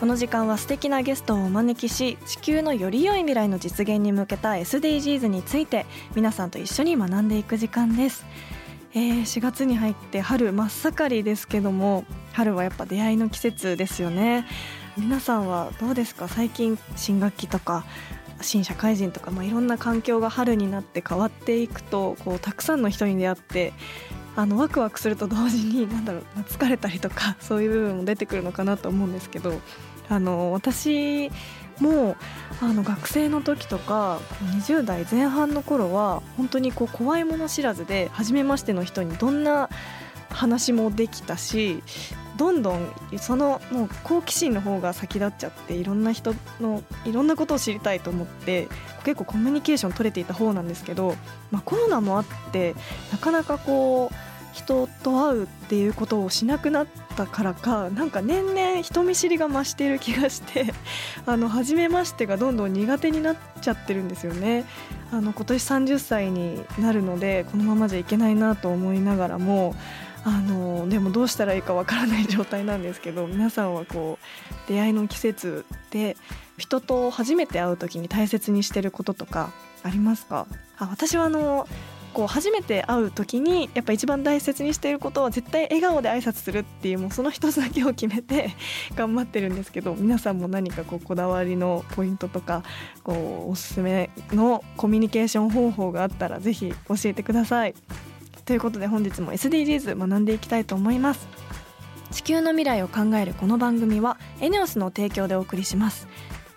この時間は素敵なゲストをお招きし地球のより良い未来の実現に向けた SDGs について皆さんと一緒に学んでいく時間です、えー、4月に入って春真っ盛りですけども春はやっぱ出会いの季節ですよね。皆さんはどうですか？最近新学期とか新社会人とか、まあ、いろんな環境が春になって変わっていくとこうたくさんの人に出会ってあのワクワクすると同時に何だろう疲れたりとかそういう部分も出てくるのかなと思うんですけど。あの私もあの学生の時とか20代前半の頃は本当にこう怖いもの知らずで初めましての人にどんな話もできたしどんどんそのもう好奇心の方が先立っちゃっていろんな人のいろんなことを知りたいと思って結構コミュニケーション取れていた方なんですけど、まあ、コロナもあってなかなかこう人と会うっていうことをしなくなったからかなんか年々人見知りが増している気がして あの初めましてがどんどん苦手になっちゃってるんですよね。あの今年30歳になるのでこのままじゃいけないなと思いながらもあのでもどうしたらいいかわからない状態なんですけど皆さんはこう出会いの季節で人と初めて会う時に大切にしてることとかありますか？あ私はあのこう初めて会う時にやっぱ一番大切にしていることは絶対笑顔で挨拶するっていうもうその一つだけを決めて 頑張ってるんですけど皆さんも何かこうこだわりのポイントとかこうおすすめのコミュニケーション方法があったらぜひ教えてください。ということで本日も SDGs 学んでいきたいと思います地球の未来を考えるこの番組はエネオスの提供でお送りします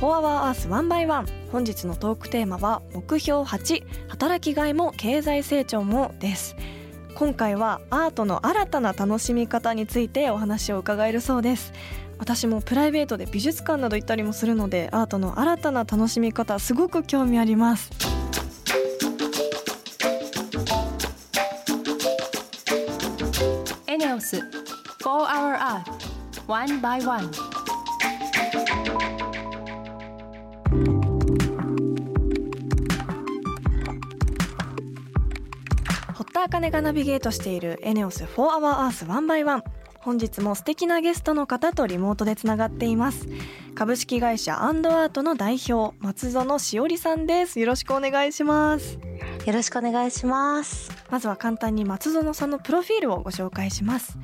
4 Hour Earth 1 by 1本日のトークテーマは目標8働きがいも経済成長もです。今回はアートの新たな楽しみ方についてお話を伺えるそうです。私もプライベートで美術館など行ったりもするのでアートの新たな楽しみ方すごく興味あります。エネオス4 Hour Earth One by One 茜がナビゲートしているエネオス4 Hour Earth 1 by 1本日も素敵なゲストの方とリモートでつながっています。株式会社アンドアートの代表松園しおりさんです。よろしくお願いします。よろしくお願いします。まずは簡単に松園さんのプロフィールをご紹介します。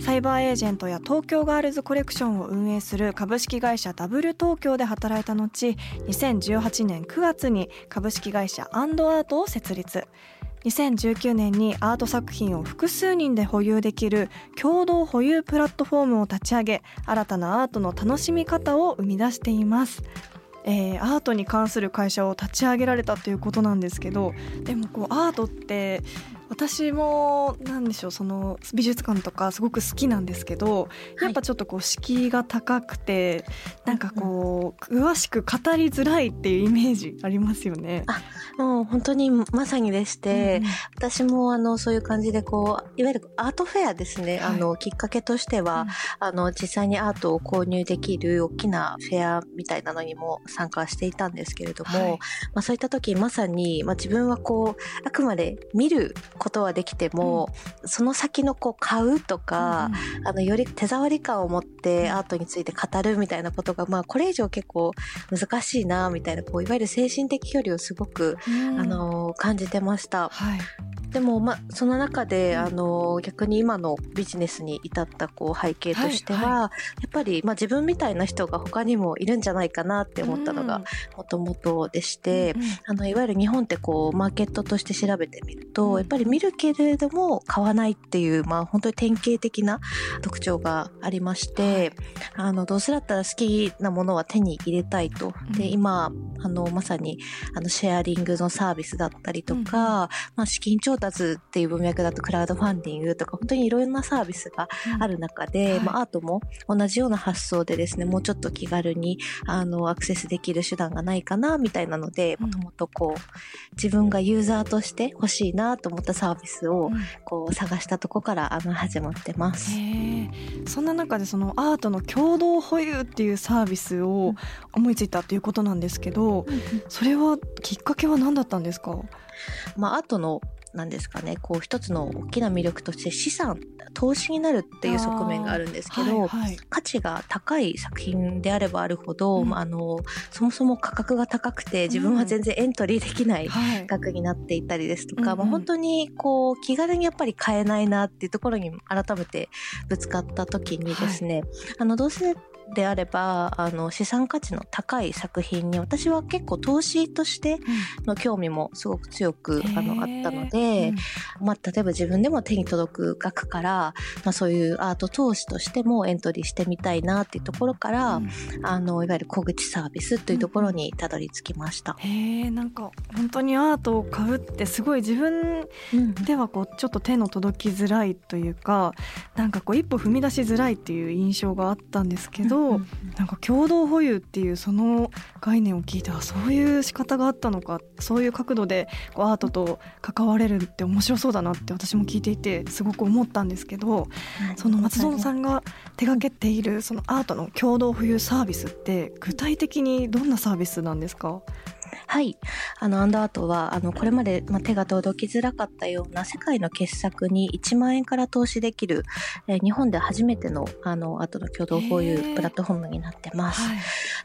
サイバーエージェントや東京ガールズコレクションを運営する株式会社ダブル東京で働いた後2018年9月に株式会社アンドアートを設立2019年にアート作品を複数人で保有できる共同保有プラットフォームを立ち上げ新たなアートの楽しみ方を生み出しています。えーアートに関する会社を立ち上げられたということなんですけどでもこうアートって私もなんでしょうその美術館とかすごく好きなんですけどやっぱちょっとこう敷居が高くて、なんかこう詳しく語りづらいっていうイメージありますよね。あもう本当にまさにでして、うん、私もあのそういう感じでこういわゆるアートフェアですね、はい、あのきっかけとしては、うん、あの実際にアートを購入できる大きなフェアみたいなのにも参加していたんですけれども、はい、まあ、そういった時まさに、まあ、自分はこうあくまで見ることはできても、うん、その先のこう買うとか、あのより手触り感を持ってアートについて語るみたいなことが、まあ、これ以上結構難しいなみたいなこういわゆる精神的距離をすごく、あの感じてました。はいでも、ま、その中で、あの、逆に今のビジネスに至ったこう背景としては、はいはい、やっぱり、まあ、自分みたいな人が他にもいるんじゃないかなって思ったのがもともとでして、うん、あの、いわゆる日本ってこう、マーケットとして調べてみると、やっぱり見るけれども買わないっていう、まあ、本当に典型的な特徴がありまして、あの、どうせだったら好きなものは手に入れたいと。で、今、あの、まさに、あの、シェアリングのサービスだったりとか、まあ、資金調達達っていう文脈だとクラウドファンディングとか本当にいろんなサービスがある中で、うんはい、まあ、アートも同じような発想でですねもうちょっと気軽にあのアクセスできる手段がないかなみたいなのでもともとこう自分がユーザーとして欲しいなと思ったサービスをこう探したとこからあの始まってます。そんな中でそのアートの共同保有っていうサービスを思いついたっていうことなんですけど、それはきっかけは何だったんですか？まあ、アートのなんですかね。こう一つの大きな魅力として資産投資になるっていう側面があるんですけど、はいはい、価値が高い作品であればあるほど、うん、あのそもそも価格が高くて自分は全然エントリーできない額になっていたりですとか、まあ、本当にこう気軽にやっぱり買えないなっていうところに改めてぶつかった時にですね、はい、あのどうせであればあの資産価値の高い作品に私は結構投資としての興味もすごく強く、あのあったので、うん、まあ、例えば自分でも手に届く額から、まあ、そういうアート投資としてもエントリーしてみたいなっていうところから、うん、あのいわゆる小口サービスというところにたどり着きました。うん、へなんか本当にアートを買うってすごい自分ではこうちょっと手の届きづらいというか、なんかこう一歩踏み出しづらいっていう印象があったんですけど、ど、うん、なんか共同保有っていうその概念を聞いてあそういう仕方があったのかそういう角度でこうアートと関われるって面白そうだなって私も聞いていてすごく思ったんですけど、その松園さんが手がけているそのアートの共同保有サービスって具体的にどんなサービスなんですか？はい。あの、アンダーアートは、あの、これまで、まあ、手が届きづらかったような世界の傑作に1万円から投資できる、えー、日本で初めての、あの、アートの共同保有プラットフォームになってます。はい、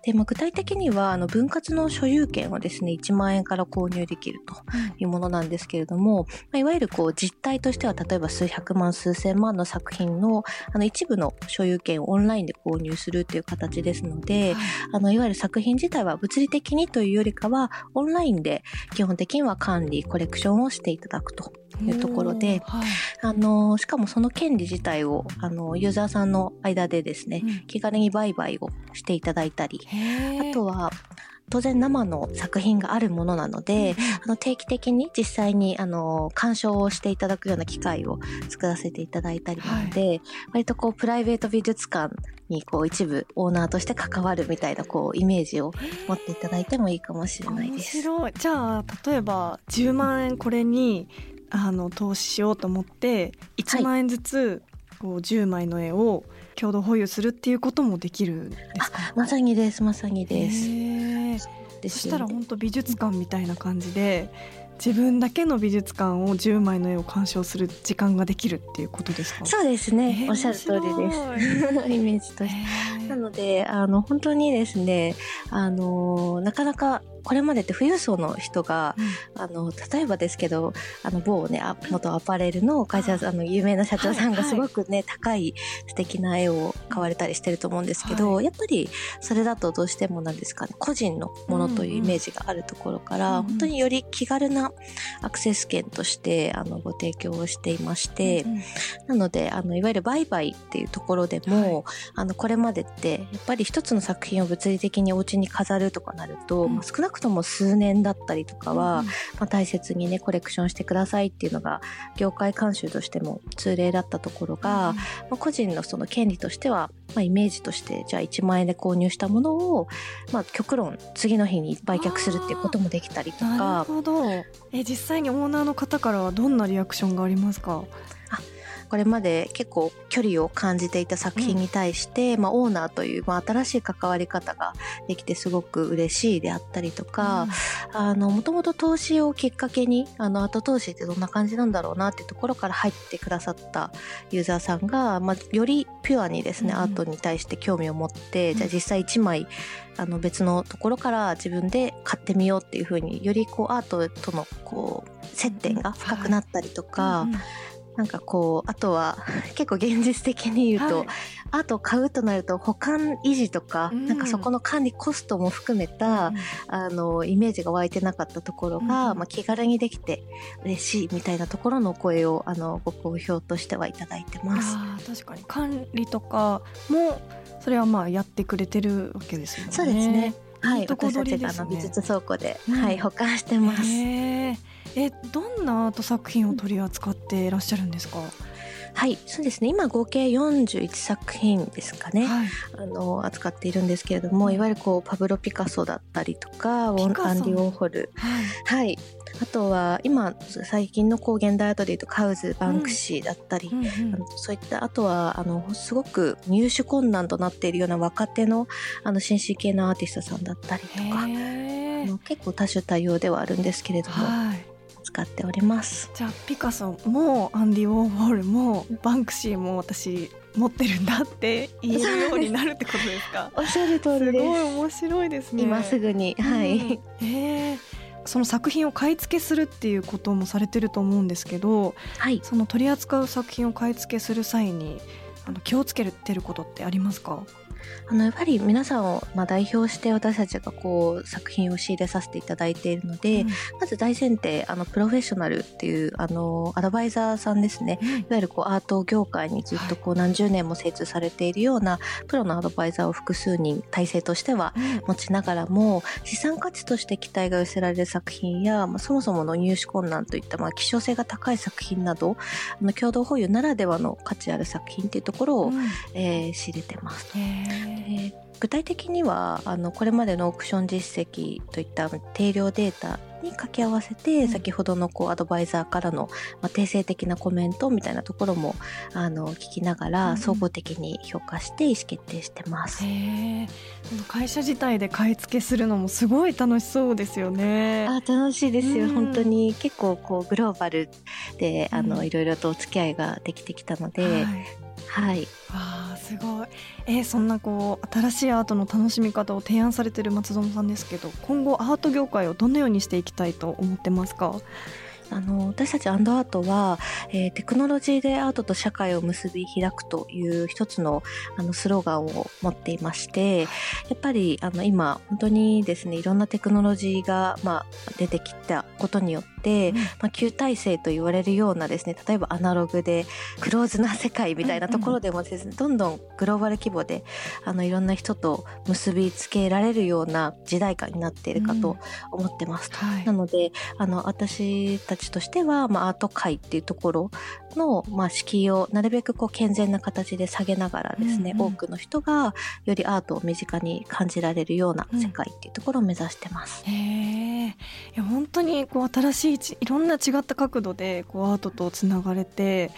で、まあ、具体的には、あの、分割の所有権をですね、1万円から購入できるというものなんですけれども、まあ、いわゆるこう、実態としては、例えば数百万、数千万の作品の、あの、一部の所有権をオンラインで購入するという形ですので、はい、あの、いわゆる作品自体は物理的にというよりかは、オンラインで基本的には管理、コレクションをしていただくと。いうところで、はい、あの、しかもその権利自体を、あの、ユーザーさんの間でですね、うん、気軽に売買をしていただいたり、あとは、当然生の作品があるものなので、あの定期的に実際にあの鑑賞をしていただくような機会を作らせていただいたりなので、はい、割とこうプライベート美術館にこう一部オーナーとして関わるみたいなこうイメージを持っていただいてもいいかもしれないです。面白い。じゃあ例えば10万円これにあの投資しようと思って1万円ずつこう10枚の絵を共同保有するっていうこともできるんですか？まさにですまさにです。そしたら本当美術館みたいな感じで自分だけの美術館を10枚の絵を鑑賞する時間ができるっていうことですか？そうですね、おっしゃる通りです。イメージとして。なのであの本当にですねあのなかなかこれまでって富裕層の人が、うん、あの例えばですけどあの某ね元アパレルの会社あの有名な社長さんがすごくね、はいはい、高い素敵な絵を買われたりしてると思うんですけど、はい、やっぱりそれだとどうしてもなんですかね個人のものというイメージがあるところから、うんうん、本当により気軽なアクセス券としてあのご提供をしていまして、うんうん、なのであのいわゆる売買っていうところでも、あのこれまでってやっぱり一つの作品を物理的にお家に飾るとかなると、まあ、少なくくとも数年だったりとかは、まあ、大切にねコレクションしてくださいっていうのが業界慣習としても通例だったところが、まあ、個人のその権利としては、まあ、イメージとしてじゃあ1万円で購入したものを、まあ、極論次の日に売却するっていうこともできたりとか。なるほど。え実際にオーナーの方からはどんなリアクションがありますか？これまで結構距離を感じていた作品に対して、うん、まあ、オーナーという、まあ、新しい関わり方ができてすごく嬉しいであったりとか、もともと投資をきっかけにあの後投資ってどんな感じなんだろうなっていうところから入ってくださったユーザーさんが、まあ、よりピュアにですね、うん、アートに対して興味を持って、じゃあ実際1枚あの別のところから自分で買ってみようっていうふうによりこうアートとのこう接点が深くなったりとか、はいなんかこうあとは 結構現実的に言うと、はい、アートを買うとなると保管維持とか、うん、なんかそこの管理コストも含めた、うん、あのイメージが湧いてなかったところが、うん、まあ、気軽にできて嬉しいみたいなところの声をあのご好評としてはいただいてます。確かに。管理とかもそれはまあやってくれてるわけですよね。そうですね。はい、私たちが美術倉庫で、はい保管してます。えどんなアート作品を取り扱っていらっしゃるんですか？はいそうですね。今合計41作品ですかね、はい、あの扱っているんですけれどもいわゆるこうパブロ・ピカソだったりとかウォン・アンディ・ウォーホル、はい、はい、あとは今最近のこう現代アートでいうとカウズバンクシーだったり、うん。そういったあとはあのすごく入手困難となっているような若手のあの新進系のアーティストさんだったりとか。あの結構多種多様ではあるんですけれども。はい使っております。じゃあピカソもアンディ・ウォーホルもバンクシーも私持ってるんだって言えるようになるってことですか？おっしゃる通りです。すごい面白いですね。今すぐにはい、うん、えー、その作品を買い付けするっていうこともされてると思うんですけど、はい、その取り扱う作品を買い付けする際にあの気をつけてることってありますか？あのやっぱり皆さんをまあ代表して私たちがこう作品を仕入れさせていただいているので、うん、まず大前提あのプロフェッショナルっていうあのアドバイザーさんですね、うん、いわゆるこうアート業界にずっとこう何十年も精通されているようなプロのアドバイザーを複数人体制としては持ちながらも、資産価値として期待が寄せられる作品や、まあ、そもそもの入手困難といったまあ希少性が高い作品などあの共同保有ならではの価値ある作品っていうところを、うん、えー、仕入れてます。具体的にはあのこれまでのオークション実績といった定量データに掛け合わせて、先ほどのこうアドバイザーからの、まあ、定性的なコメントみたいなところもあの聞きながら、総合的に評価して意思決定してます。会社自体で買い付けするのもすごい楽しそうですよね。あ楽しいですよ、うん、本当に結構こうグローバルであの、うん、いろいろとお付き合いができてきたので、はいはい。わあすごい。えー、そんなこう新しいアートの楽しみ方を提案されてる松園さんですけど、今後アート業界をどのようにしていきたいと思ってますか？あの私たちアンドアートは、えー、テクノロジーでアートと社会を結び開くという一つのあのスローガンを持っていましてやっぱりあの今本当にですねいろんなテクノロジーが、まあ、出てきたことによって、うん、まあ、旧体制と言われるようなですね例えばアナログでクローズな世界みたいなところでもですね、うん。うん、どんどんグローバル規模であのいろんな人と結びつけられるような時代感になっているかと思ってます。うんはい、なのであの私たちとしては、まあ、アート界っていうところの、まあ、敷居をなるべくこう健全な形で下げながらですね、うんうん、多くの人がよりアートを身近に感じられるような世界っていうところを目指してます。うん、へいや本当にこう新しいいろんな違った角度でこうアートとつながれて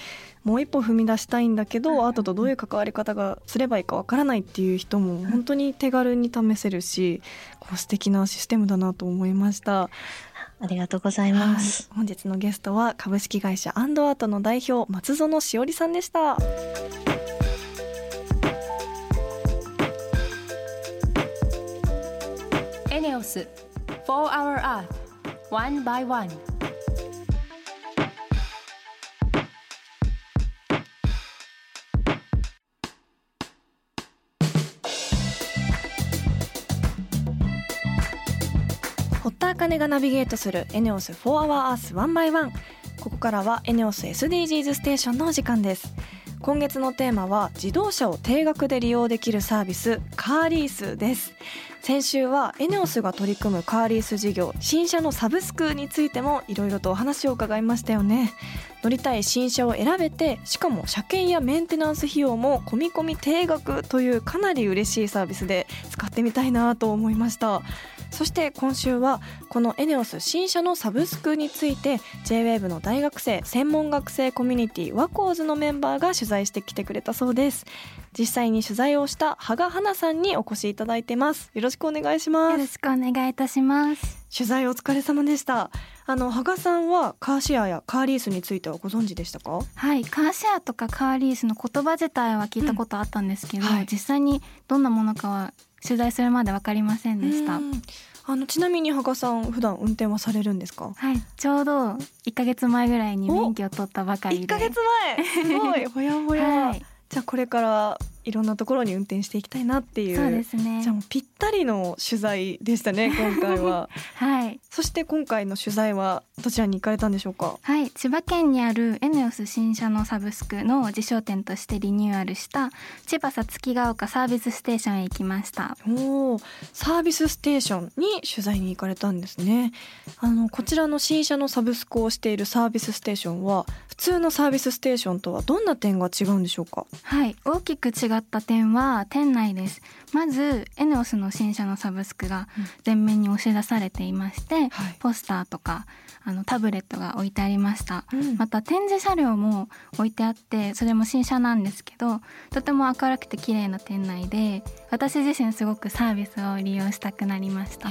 もう一歩踏み出したいんだけどアートとどういう関わり方がすればいいかわからないっていう人も本当に手軽に試せるしこう素敵なシステムだなと思いました。ありがとうございます。本日のゲストは株式会社アンドアートの代表松園しおりさんでした。エネオス4 Hour Earth One by One 金がナビゲートするエネオス4 Hour Earth 1 by 1ここからはエネオス SDGs ステーションのお時間です。今月のテーマは自動車を定額で利用できるサービスカーリースです。先週はエネオスが取り組むカーリース事業新車のサブスクについてもいろいろとお話を伺いましたよね。乗りたい新車を選べてしかも車検やメンテナンス費用も込み込み定額というかなり嬉しいサービスで使ってみたいなと思いました。そして今週はこのエネオス新車のサブスクについて JWAVE の大学生専門学生コミュニティワコーズのメンバーが取材してきてくれたそうです。実際に取材をした羽賀花さんにお越しいただいてます。よろしくお願いします。よろしくお願いいたします。取材お疲れ様でしたあの羽賀さんはカーシェアやカーリースについてはご存知でしたか？はいカーシェアとかカーリースの言葉自体は聞いたことあったんですけど、うんはい。実際にどんなものかは取材するまで分かりませんでした。うん。あのちなみに羽賀さん普段運転はされるんですか？はいちょうど1ヶ月前ぐらいに免許を取ったばかりで。一ヶ月前。すごい。ほやほや、はい。じゃあこれからいろんなところに運転していきたいなっていうそうですね。じゃあもうぴったりの取材でしたね 今回は。はい。そして今回の取材はどちらに行かれたんでしょうか？はい。千葉県にあるエネオス新車のサブスクの自商店としてリニューアルした千葉さつきが丘サービスステーションへ行きました。おーサービスステーションに取材に行かれたんですね。あのこちらの新車のサブスクをしているサービスステーションは普通のサービスステーションとはどんな点が違うんでしょうか？はい。大きく違った点は店内です。まずエネオスの新車のサブスクが前面に押し出されていまして、はい。ポスターとかあのタブレットが置いてありました。うん。また展示車両も置いてあってそれも新車なんですけどとても明るくて綺麗な店内で私自身すごくサービスを利用したくなりました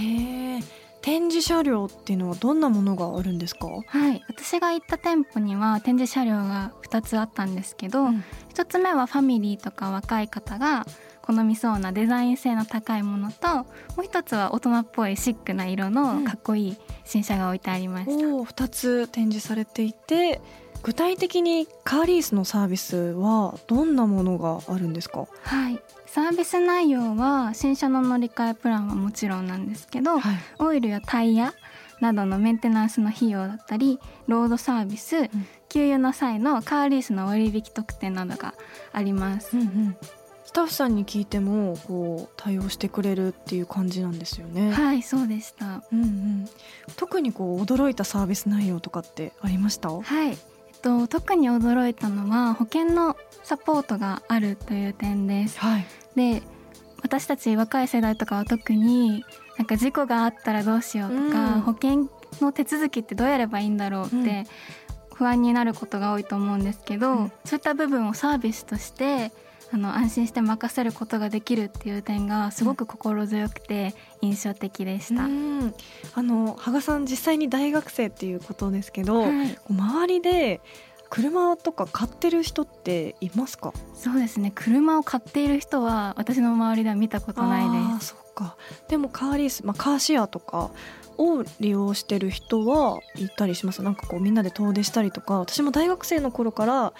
展示車両っていうのはどんなものがあるんですか？はい。私が行った店舗には展示車両が2つあったんですけど、うん。1つ目はファミリーとか若い方が好みそうなデザイン性の高いものともう一つは大人っぽいシックな色うん。のかっこいい新車が置いてありました、おお2つ展示されていて具体的にカーリースのサービスはどんなものがあるんですか？はい。サービス内容は新車の乗り換えプランはもちろんなんですけど、はい。オイルやタイヤなどのメンテナンスの費用だったりロードサービス、給油の際のカーリースの割引特典などがあります。うんうん。スタッフさんに聞いてもこう対応してくれるっていう感じなんですよね。はいそうでした。うんうん、特にこう驚いたサービス内容とかってありました？はい、と、特に驚いたのは保険のサポートがあるという点です。はい。で私たち若い世代とかは特になんか事故があったらどうしようとか、うん保険の手続きってどうやればいいんだろうっうんて不安になることが多いと思うんですけど、うんそういった部分をサービスとしてあの安心して任せることができるっていう点がすごく心強くて印象的でした。うんあの羽賀さん実際に大学生っていうことですけど、はい周りで車とか買ってる人っていますか？そうですね車を買っている人は私の周りでは見たことないですそっか。でもカーリース、まあカーシェアとかを利用してる人はいたりします？なんかこうみんなで遠出したりとか、私も大学生の頃から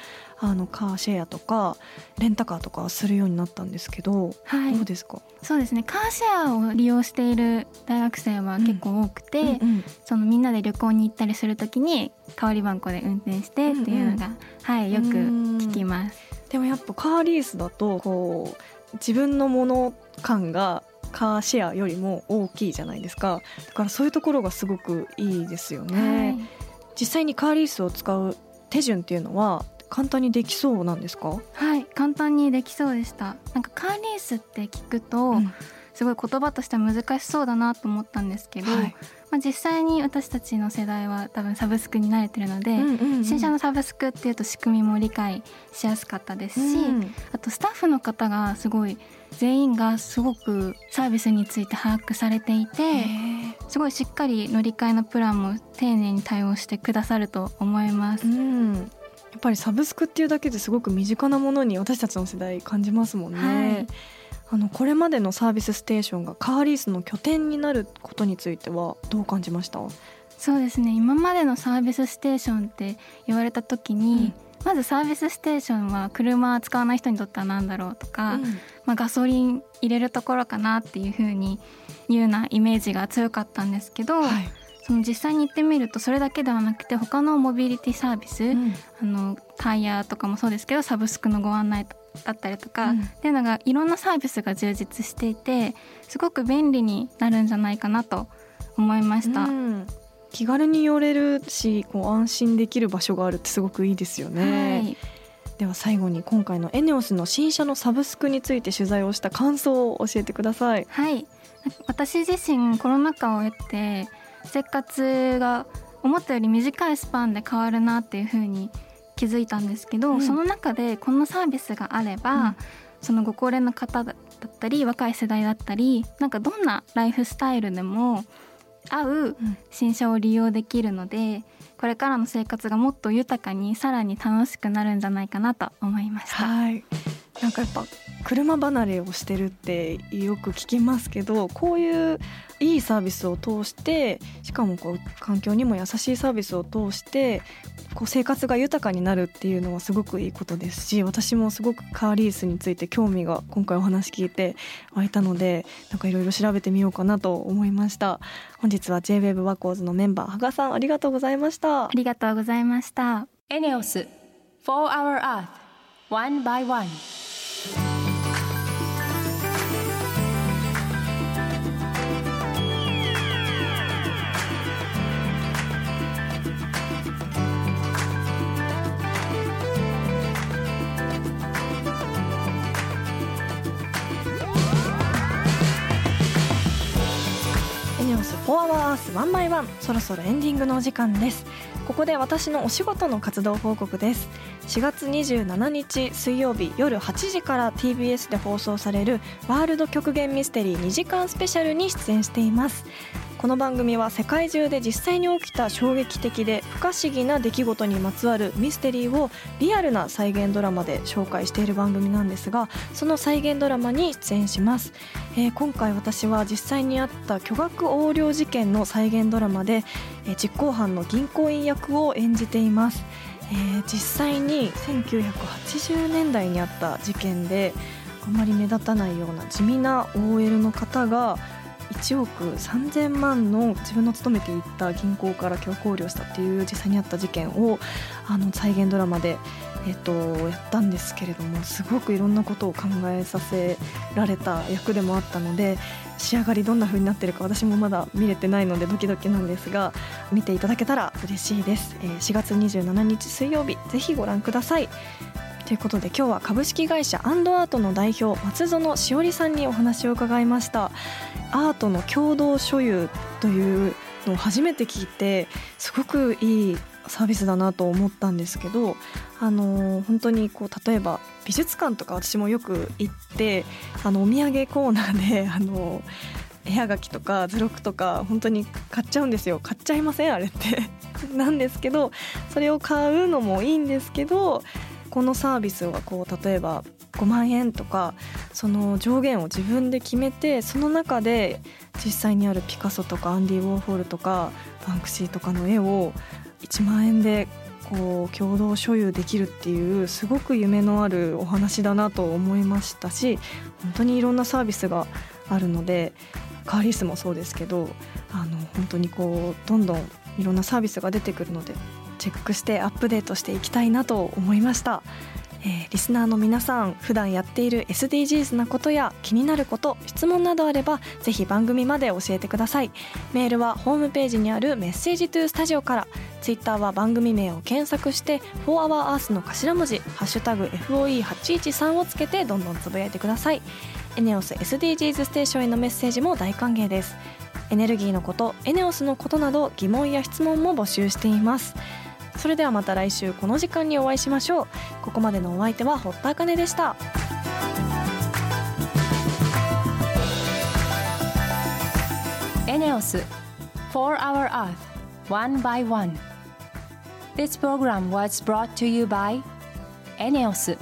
あのカーシェアとかレンタカーとかするようになったんですけど、はい。どうですか？そうですね。カーシェアを利用している大学生は結構多くて、うんうん。そのみんなで旅行に行ったりするときに代わり番号で運転してっていうのが、はいよく聞きます。でもやっぱカーリースだとこう自分のもの感がカーシェアよりも大きいじゃないですか。だからそういうところがすごくいいですよね、実際にカーリースを使う手順っていうのは簡単にできそうなんですか、はい、はい、簡単にできそうでした。なんかカーリースって聞くと、うん。すごい言葉としては難しそうだなと思ったんですけど、はい。まあ、実際に私たちの世代は多分サブスクに慣れてるので、うんうんうん。新車のサブスクっていうと仕組みも理解しやすかったですし、うんあとスタッフの方がすごい全員がすごくサービスについて把握されていてへすごいしっかり乗り換えのプランも丁寧に対応してくださると思います。ーうんやっぱりサブスクっていうだけですごく身近なものに私たちの世代感じますもんね、はい。あのこれまでのサービスステーションがカーリースの拠点になることについてはどう感じました？そうですね。今までのサービスステーションって言われた時に、まずサービスステーションは車使わない人にとっては何だろうとか、うん。まあ、ガソリン入れるところかなっていう風にいうようなイメージが強かったんですけど、はいその実際に行ってみるとそれだけではなくて他のモビリティサービス、うん。あのタイヤとかもそうですけどサブスクのご案内だったりとか、うん。っていうのがいろんなサービスが充実していてすごく便利になるんじゃないかなと思いました。うん。気軽に寄れるしこう安心できる場所があるってすごくいいですよね、はい。では最後に今回のエネオスの新車のサブスクについて取材をした感想を教えてください。はい、私自身コロナ禍を経て生活が思ったより短いスパンで変わるなっていう風に気づいたんですけど、うん。その中でこのサービスがあれば、うん。そのご高齢の方だったり若い世代だったりなんかどんなライフスタイルでも合う新車を利用できるのでこれからの生活がもっと豊かにさらに楽しくなるんじゃないかなと思いました。はいなんかやっぱ車離れをしてるってよく聞きますけどこういういいサービスを通してしかもこう環境にも優しいサービスを通してこう生活が豊かになるっていうのはすごくいいことですし私もすごくカーリースについて興味が今回お話聞いて湧いたのでなんかいろいろ調べてみようかなと思いました。本日は JWEB ワコーズのメンバー羽賀さんありがとうございました。ありがとうございました。エネオス4 Hour Earth One by One Thank you. エネオス4 Hour Earth 1 by 1そろそろエンディングのお時間です。ここで私のお仕事の活動報告です。4月27日水曜日夜8時から TBS で放送されるワールド極限ミステリー2時間スペシャルに出演しています。この番組は世界中で実際に起きた衝撃的で不可思議な出来事にまつわるミステリーをリアルな再現ドラマで紹介している番組なんですがその再現ドラマに出演します、えー今回私は実際にあった巨額横領事件の再現ドラマで、えー実行犯の銀行員役を演じています、えー実際に1980年代にあった事件であまり目立たないような地味な OL の方が1億3000万の自分の勤めていた銀行から強行領したっていう実際にあった事件をあの再現ドラマで、えっと、やったんですけれどもすごくいろんなことを考えさせられた役でもあったので仕上がりどんな風になってるか私もまだ見れてないのでドキドキなんですが見ていただけたら嬉しいです、えー4月27日水曜日ぜひご覧ください。ということで今日は株式会社アンドアートの代表松園しおりさんにお話を伺いました。アートの共同所有というのを初めて聞いてすごくいいサービスだなと思ったんですけどあの本当にこう例えば美術館とか私もよく行ってあのお土産コーナーで あの絵はがきとか図録とか本当に買っちゃうんですよ。買っちゃいません？あれって。なんですけどそれを買うのもいいんですけどこのサービスはこう例えば5万円とかその上限を自分で決めてその中で実際にあるピカソとかアンディ・ウォーホールとかバンクシーとかの絵を1万円でこう共同所有できるっていうすごく夢のあるお話だなと思いましたし本当にいろんなサービスがあるのでカーリースもそうですけどあの本当にこうどんどんいろんなサービスが出てくるのでチェックしてアップデートしていきたいなと思いました。えーリスナーの皆さん普段やっている SDGs なことや気になること質問などあればぜひ番組まで教えてください。メールはホームページにあるメッセージトゥースタジオから。ツイッターは番組名を検索して「4HourEarth」の頭文字「ハッシュタグ #FOE813」をつけてどんどんつぶやいてください。エネオス SDGs ステーションへのメッセージも大歓迎です。エネルギーのことエネオスのことなど疑問や質問も募集しています。それではまた来週この時間にお会いしましょうここまでのお相手は堀田茜でしたエネオス4 Hour Earth One by One This program was brought to you by エネオス